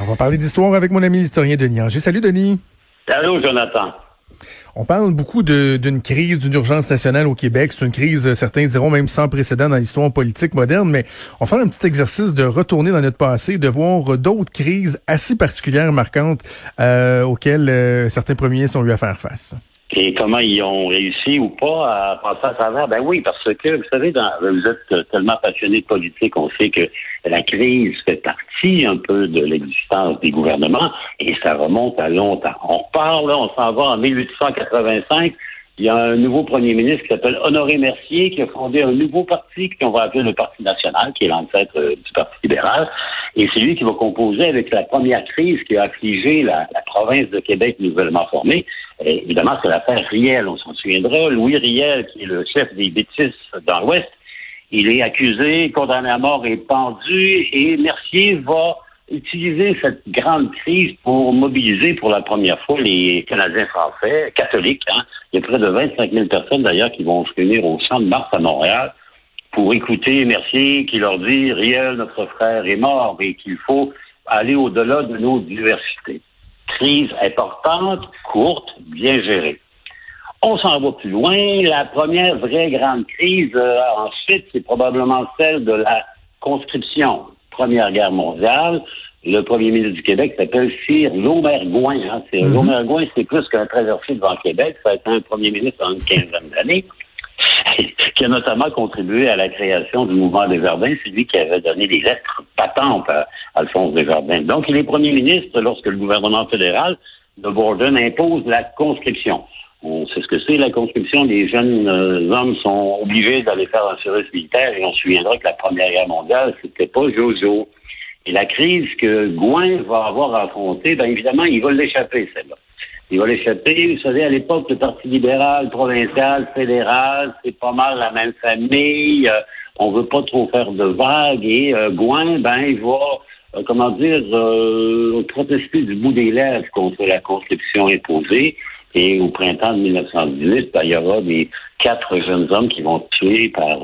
On va parler d'histoire avec mon ami l'historien Denis Anger. Salut Denis. Salut Jonathan. On parle beaucoup d'une crise, d'une urgence nationale au Québec. C'est une crise, certains diront même sans précédent dans l'histoire politique moderne, mais on va faire un petit exercice de retourner dans notre passé, de voir d'autres crises assez particulières, marquantes, euh, auxquelles euh, certains premiers sont eu à faire face et comment ils ont réussi ou pas à passer à travers? Ben oui, parce que, vous savez, dans, vous êtes tellement passionné de politique, on sait que la crise fait partie un peu de l'existence des gouvernements et ça remonte à longtemps. On parle, on s'en va en 1885. Il y a un nouveau premier ministre qui s'appelle Honoré Mercier qui a fondé un nouveau parti qu'on va appeler le Parti national, qui est l'ancêtre euh, du Parti libéral. Et c'est lui qui va composer avec la première crise qui a affligé la, province de Québec nouvellement formée. Évidemment, c'est l'affaire Riel, on s'en souviendra. Louis Riel, qui est le chef des bêtises dans l'Ouest, il est accusé, condamné à mort et pendu, et Mercier va utiliser cette grande crise pour mobiliser pour la première fois les Canadiens français, catholiques. Hein. Il y a près de 25 000 personnes d'ailleurs qui vont se réunir au de Mars à Montréal pour écouter Mercier qui leur dit Riel, notre frère, est mort et qu'il faut aller au-delà de nos diversités crise importante, courte, bien gérée. On s'en va plus loin. La première vraie grande crise, euh, ensuite, c'est probablement celle de la conscription. Première guerre mondiale. Le premier ministre du Québec s'appelle Sir Lomergoin. Hein. Mm c'est plus qu'un traversé devant Québec. Ça a été un premier ministre en une quinzaine d'années. qui a notamment contribué à la création du mouvement des Jardins. C'est lui qui avait donné des lettres patentes à Alphonse Desjardins. Donc, il est premier ministre lorsque le gouvernement fédéral de Borden impose la conscription. On sait ce que c'est, la conscription. Les jeunes euh, hommes sont obligés d'aller faire un service militaire et on se souviendra que la Première Guerre mondiale, c'était pas Jojo. Et la crise que Gouin va avoir affrontée, bien évidemment, il va l'échapper, celle-là. Il va l'échapper. Vous savez, à l'époque, le Parti libéral, provincial, fédéral, c'est pas mal la même famille. Euh, on veut pas trop faire de vagues. Et euh, Gouin, ben, il va, euh, comment dire, protester du bout des lèvres contre la conscription imposée. Et au printemps de 1918, ben, il y aura des quatre jeunes hommes qui vont tuer par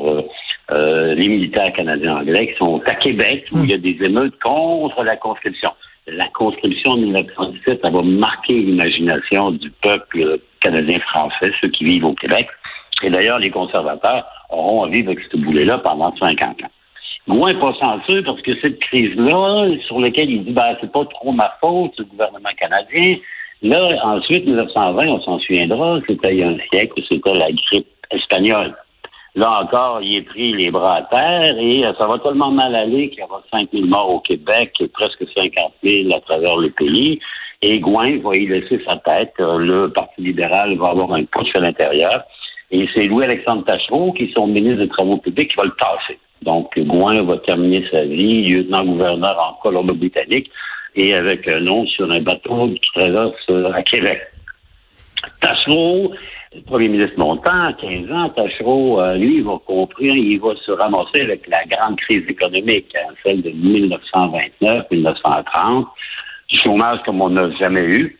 les militaires canadiens anglais qui sont à Québec, où il y a des émeutes contre la conscription la conscription de 1917, ça va marquer l'imagination du peuple canadien-français, ceux qui vivent au Québec. Et d'ailleurs, les conservateurs auront à vivre avec ce boulet-là pendant 50 ans. Moins pas chanceux parce que cette crise-là, sur laquelle il dit, ben, c'est pas trop ma faute, le gouvernement canadien. Là, ensuite, 1920, on s'en souviendra, c'était il y a un siècle, c'était la grippe espagnole. Là encore, il est pris les bras à terre et euh, ça va tellement mal aller qu'il y aura 5 000 morts au Québec et presque 50 000 à travers le pays. Et Gouin va y laisser sa tête. Euh, le Parti libéral va avoir un push à l'intérieur. Et c'est Louis-Alexandre Tachereau, qui est son ministre des Travaux publics, qui va le tasser. Donc, Gouin va terminer sa vie lieutenant-gouverneur en Colombie-Britannique et avec un nom sur un bateau qui traverse euh, à Québec. Tachereau le premier ministre longtemps, 15 ans, Tachereau, euh, lui, il va comprendre, il va se ramasser avec la grande crise économique, hein, celle de 1929-1930, du chômage comme on n'a jamais eu.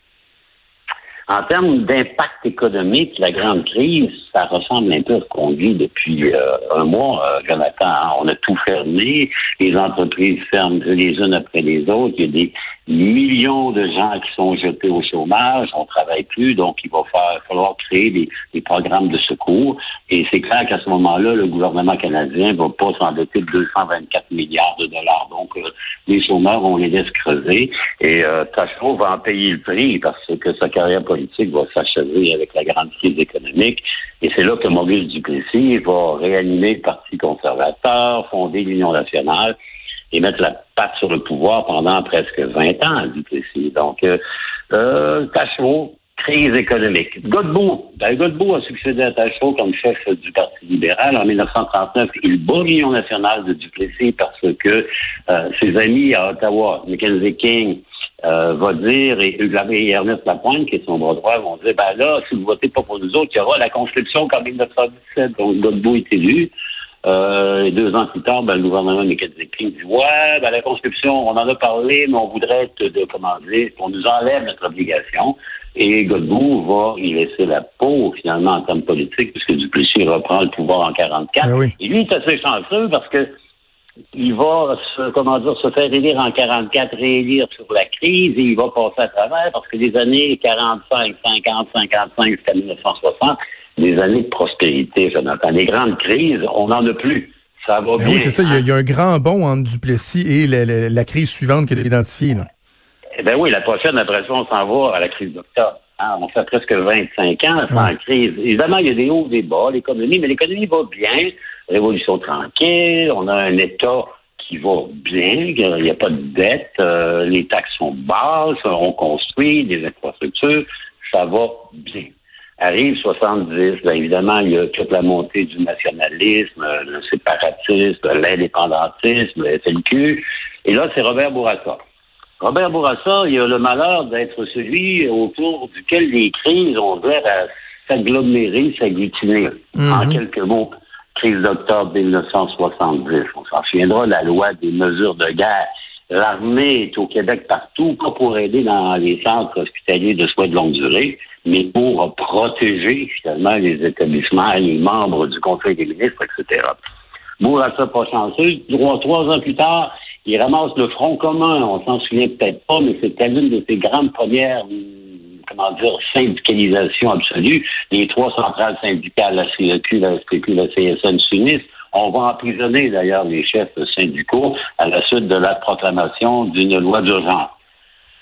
En termes d'impact économique, la grande crise, ça ressemble un peu à ce qu'on vit depuis euh, un mois, euh, Jonathan. Hein. On a tout fermé, les entreprises ferment les unes après les autres. Il y a des millions de gens qui sont jetés au chômage, on travaille plus, donc il va falloir créer des, des, programmes de secours. Et c'est clair qu'à ce moment-là, le gouvernement canadien va pas s'endetter de 224 milliards de dollars. Donc, euh, les chômeurs, on les laisse creuser. Et euh, Tachereau va en payer le prix parce que sa carrière politique va s'achever avec la grande crise économique. Et c'est là que Maurice Duplessis va réanimer le Parti conservateur, fonder l'Union nationale et mettre la patte sur le pouvoir pendant presque 20 ans, Duplessis. Donc, euh, euh crise économique. Godbout, ben, Godbout a succédé à Tachereau comme chef du Parti libéral. En 1939, il bat l'Union nationale de Duplessis parce que euh, ses amis à Ottawa, Mackenzie King, euh, va dire, et, et Ernest Lapointe, qui est son bras droit, vont dire, ben là, si vous votez pas pour nous autres, il y aura la conscription comme 1917. Donc, Godbout est élu. Euh, et deux ans plus tard, ben, le gouvernement Mackenzie King dit, ouais, ben, la conscription, on en a parlé, mais on voudrait te, de, comment dire, qu'on nous enlève notre obligation. Et Godbout va y laisser la peau, finalement, en termes politiques, puisque Duplessis reprend le pouvoir en 44. Ben et lui, il est assez chanceux parce que il va se, comment dire, se faire élire en 44, réélire sur la crise et il va passer à travers parce que les années 45, 50, 55 jusqu'à 1960, des années de prospérité, Jonathan. Les grandes crises, on n'en a plus. Ça va ben bien. Oui, c'est ça. Il y, a, un grand bond entre Duplessis et la, la, crise suivante qu'il a identifiée. Eh bien oui, la prochaine, après ça, on s'en va à la crise d'octobre. Hein, on fait presque 25 ans sans crise. Évidemment, il y a des hauts, des bas, l'économie, mais l'économie va bien. Révolution tranquille, on a un État qui va bien, il n'y a pas de dette, euh, les taxes sont basses, on construit des infrastructures, ça va bien. Arrive 70, bien évidemment, il y a toute la montée du nationalisme, le séparatisme, l'indépendantisme, le FLQ. Et là, c'est Robert Bourassa. Robert Bourassa, il a le malheur d'être celui autour duquel les crises ont l'air à s'agglomérer, s'agglutiner. En quelques mots, crise d'octobre 1970. On s'en souviendra, la loi des mesures de guerre. L'armée est au Québec partout, pas pour aider dans les centres hospitaliers de soins de longue durée, mais pour protéger finalement les établissements, les membres du Conseil des ministres, etc. Bourassa pas chanceux. Trois, trois ans plus tard, il ramasse le Front commun. On s'en souvient peut-être pas, mais c'était l'une de ses grandes premières, comment dire, syndicalisation absolue. Les trois centrales syndicales, la CEQ, la SPQ, la CSN s'unissent. On va emprisonner d'ailleurs les chefs syndicaux à la suite de la proclamation d'une loi d'urgence.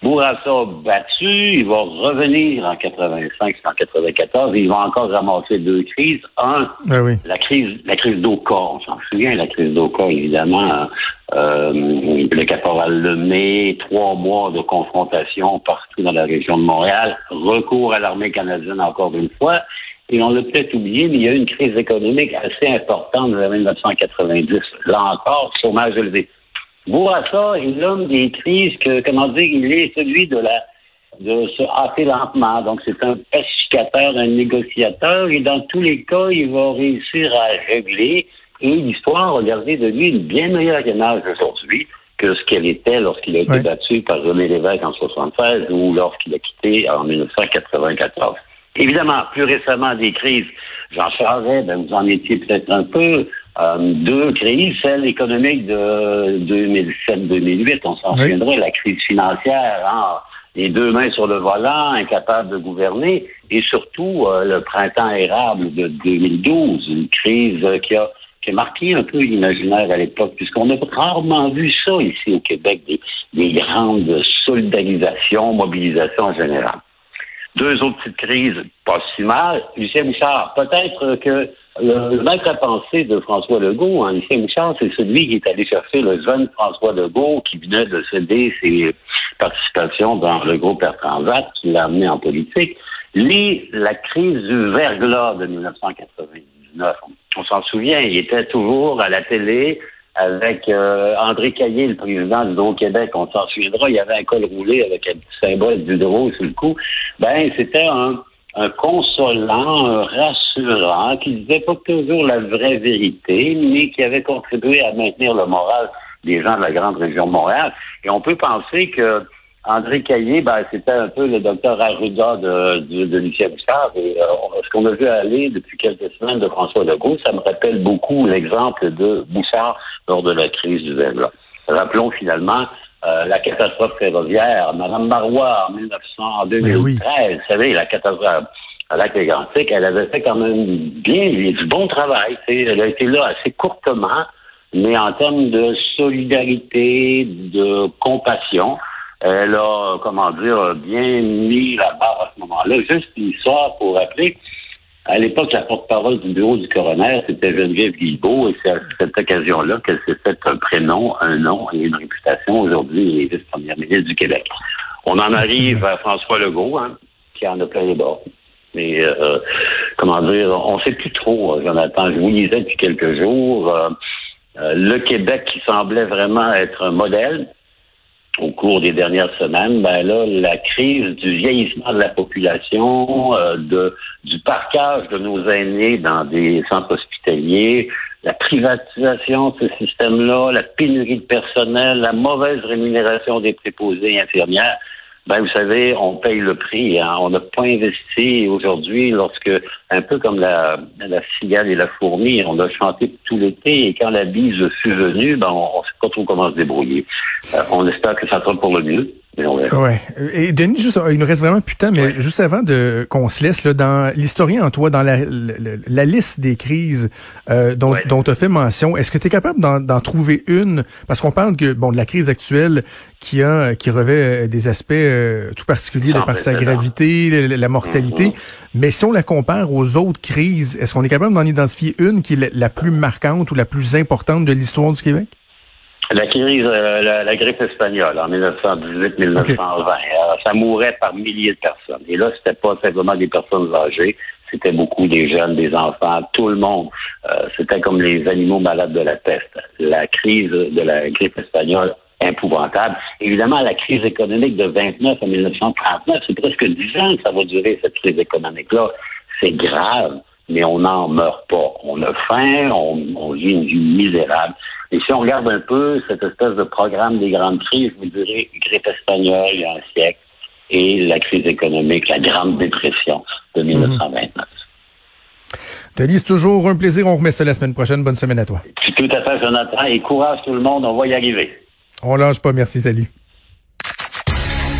Bourassa battu, il va revenir en 85, en 94, il va encore ramasser deux crises. Un, ben la crise, la crise d'Oka, on s'en souvient, la crise d'Oka, évidemment, euh, le caporal Lemay, trois mois de confrontation partout dans la région de Montréal, recours à l'armée canadienne encore une fois, et on l'a peut-être oublié, mais il y a eu une crise économique assez importante en 1990. Là encore, chômage élevé. Bourassa est l'homme des crises que, comment dire, il est celui de la de se hâter lentement. Donc, c'est un pacificateur, un négociateur, et dans tous les cas, il va réussir à régler. Et l'histoire va garder de lui une bien meilleure image aujourd'hui que ce qu'elle était lorsqu'il a été battu par René Lévesque en 76 ou lorsqu'il a quitté en 1994. Évidemment, plus récemment, des crises. Jean Charest, ben, vous en étiez peut-être un peu. Euh, deux crises, celle économique de 2007-2008, on s'en souviendra, la crise financière, hein, les deux mains sur le volant, incapable de gouverner, et surtout euh, le printemps érable de 2012, une crise qui a qui a marqué un peu l'imaginaire à l'époque, puisqu'on a rarement vu ça ici au Québec, des, des grandes solidarisations, mobilisations en général. Deux autres petites crises, pas si mal. Lucien Bouchard, peut-être que le maître à penser de François Legault, hein, Lucien Bouchard, c'est celui qui est allé chercher le jeune François Legault qui venait de céder ses participations dans le groupe Air Transat, qui l'a amené en politique. Lui, la crise du verglas de 1999, on s'en souvient, il était toujours à la télé avec euh, André Caillé, le président du Haut-Québec, on s'en souviendra, il y avait un col roulé avec un petit symbole du drôle sur le cou. Ben, c'était un, un consolant, un rassurant, qui disait pas toujours la vraie vérité, mais qui avait contribué à maintenir le moral des gens de la grande région de Montréal. Et on peut penser que André Caillé, ben, c'était un peu le docteur Arruda de, de, de Lucien Bouchard. Et euh, ce qu'on a vu aller depuis quelques semaines de François Legault, ça me rappelle beaucoup l'exemple de Bouchard lors de la crise du verglas. Rappelons finalement euh, la catastrophe ferroviaire. Madame Marois, en 1900, en 2013, vous savez, la catastrophe à Mégantic, elle avait fait quand même bien du bon travail. Elle a été là assez courtement, mais en termes de solidarité, de compassion, elle a, comment dire, bien mis la barre à ce moment-là. Juste une histoire pour rappeler. À l'époque, la porte-parole du bureau du coroner, c'était Geneviève Guilbeault, et c'est à cette occasion-là qu'elle s'est fait un prénom, un nom et une réputation. Aujourd'hui, elle est vice-première ministre du Québec. On en arrive à François Legault, hein, qui en a plein les bords. Mais euh, comment dire, on ne sait plus trop, Jonathan. Je vous lisais depuis quelques jours. le Québec qui semblait vraiment être un modèle cours des dernières semaines, ben là, la crise du vieillissement de la population, de du parcage de nos aînés dans des centres hospitaliers, la privatisation de ce système-là, la pénurie de personnel, la mauvaise rémunération des préposés infirmières, ben, vous savez, on paye le prix. Hein. On n'a pas investi aujourd'hui lorsque, un peu comme la, la cigale et la fourmi, on a chanté tout l'été et quand la bise fut venue, ben, on ne sait pas trop comment se débrouiller. Euh, on espère que ça sera pour le mieux. Ouais. Et Denis, juste, il nous reste vraiment putain, mais juste avant de qu'on se laisse, là, dans l'historien en toi, dans la, la, liste des crises euh, dont, dont tu as fait mention, est-ce que tu es capable d'en trouver une? Parce qu'on parle que bon de la crise actuelle qui a qui revêt euh, des aspects euh, tout particuliers de par sa gravité, la, mortalité. Mm-hmm. Mais si on la compare aux autres crises, est-ce qu'on est capable d'en identifier une qui est la plus marquante ou la plus importante de l'histoire du Québec? La crise, euh, la, grippe espagnole en 1918-1920, euh, ça mourait par milliers de personnes. Et là, c'était pas simplement des personnes âgées, c'était beaucoup des jeunes, des enfants, tout le monde. Euh, c'était comme les animaux malades de la peste. La crise de la grippe espagnole, épouvantable. Évidemment, la crise économique de 29 à 1939, c'est presque 10 ans que ça va durer, cette crise économique-là. C'est grave, mais on n'en meurt pas. On a faim, on, on vit une vie misérable. Et si on regarde un peu cette espèce de programme des grandes crises, vous direz grippe espagnole il y a un siècle et la crise économique, la Grande Dépression de 1929. Mhm. Denis, c'est toujours un plaisir. On remet ça la semaine prochaine. Bonne semaine à toi. Tout à fait, Jonathan. Et courage tout le monde. On va y arriver. On lâche pas. Merci. Salut.